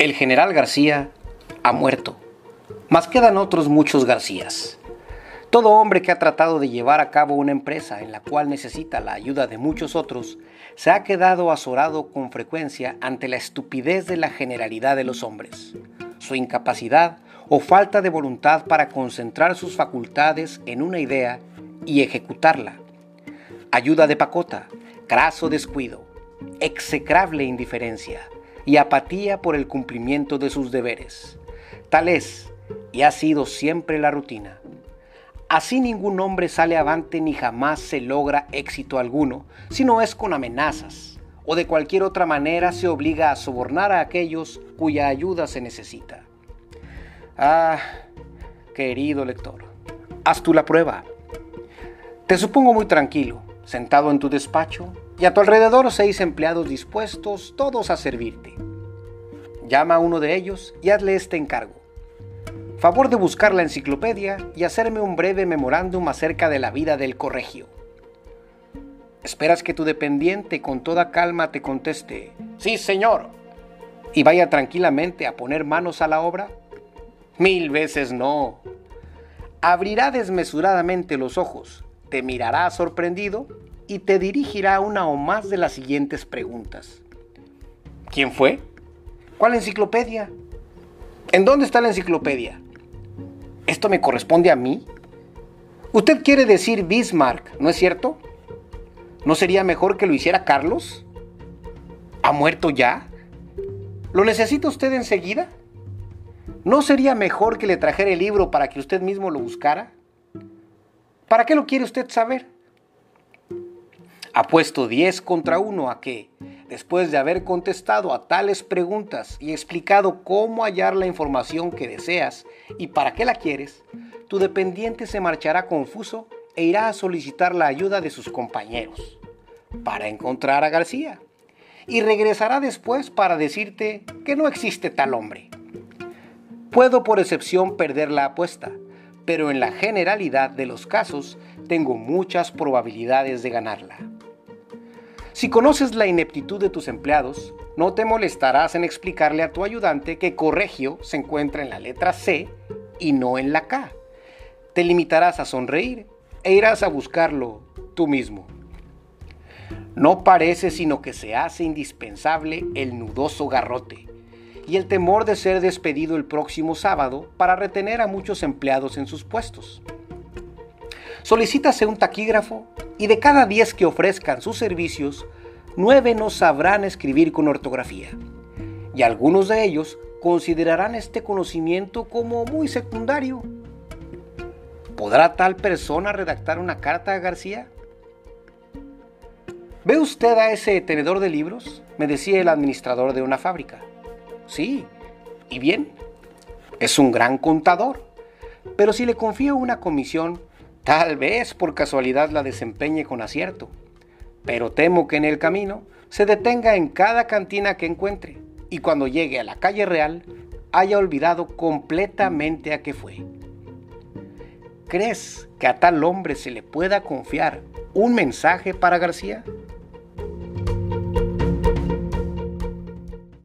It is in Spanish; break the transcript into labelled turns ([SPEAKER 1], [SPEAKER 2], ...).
[SPEAKER 1] El general García ha muerto, mas quedan otros muchos Garcías. Todo hombre que ha tratado de llevar a cabo una empresa en la cual necesita la ayuda de muchos otros, se ha quedado azorado con frecuencia ante la estupidez de la generalidad de los hombres, su incapacidad o falta de voluntad para concentrar sus facultades en una idea y ejecutarla. Ayuda de pacota, craso descuido, execrable indiferencia, y apatía por el cumplimiento de sus deberes. Tal es y ha sido siempre la rutina. Así ningún hombre sale avante ni jamás se logra éxito alguno, si no es con amenazas, o de cualquier otra manera se obliga a sobornar a aquellos cuya ayuda se necesita. Ah, querido lector, haz tú la prueba. Te supongo muy tranquilo, sentado en tu despacho, y a tu alrededor seis empleados dispuestos, todos a servirte. Llama a uno de ellos y hazle este encargo. Favor de buscar la enciclopedia y hacerme un breve memorándum acerca de la vida del corregio. ¿Esperas que tu dependiente con toda calma te conteste, sí señor, y vaya tranquilamente a poner manos a la obra? Mil veces no. Abrirá desmesuradamente los ojos, te mirará sorprendido y te dirigirá una o más de las siguientes preguntas. ¿Quién fue? ¿Cuál enciclopedia? ¿En dónde está la enciclopedia? ¿Esto me corresponde a mí? Usted quiere decir Bismarck, ¿no es cierto? ¿No sería mejor que lo hiciera Carlos? ¿Ha muerto ya? ¿Lo necesita usted enseguida? ¿No sería mejor que le trajera el libro para que usted mismo lo buscara? ¿Para qué lo quiere usted saber? Apuesto 10 contra 1 a que, después de haber contestado a tales preguntas y explicado cómo hallar la información que deseas y para qué la quieres, tu dependiente se marchará confuso e irá a solicitar la ayuda de sus compañeros para encontrar a García y regresará después para decirte que no existe tal hombre. Puedo por excepción perder la apuesta, pero en la generalidad de los casos tengo muchas probabilidades de ganarla. Si conoces la ineptitud de tus empleados, no te molestarás en explicarle a tu ayudante que corregio se encuentra en la letra C y no en la K. Te limitarás a sonreír e irás a buscarlo tú mismo. No parece sino que se hace indispensable el nudoso garrote y el temor de ser despedido el próximo sábado para retener a muchos empleados en sus puestos. Solicítase un taquígrafo y de cada 10 que ofrezcan sus servicios, 9 no sabrán escribir con ortografía. Y algunos de ellos considerarán este conocimiento como muy secundario. ¿Podrá tal persona redactar una carta a García? ¿Ve usted a ese tenedor de libros? Me decía el administrador de una fábrica. Sí, y bien, es un gran contador. Pero si le confío una comisión, Tal vez por casualidad la desempeñe con acierto, pero temo que en el camino se detenga en cada cantina que encuentre y cuando llegue a la calle real haya olvidado completamente a qué fue. ¿Crees que a tal hombre se le pueda confiar un mensaje para García?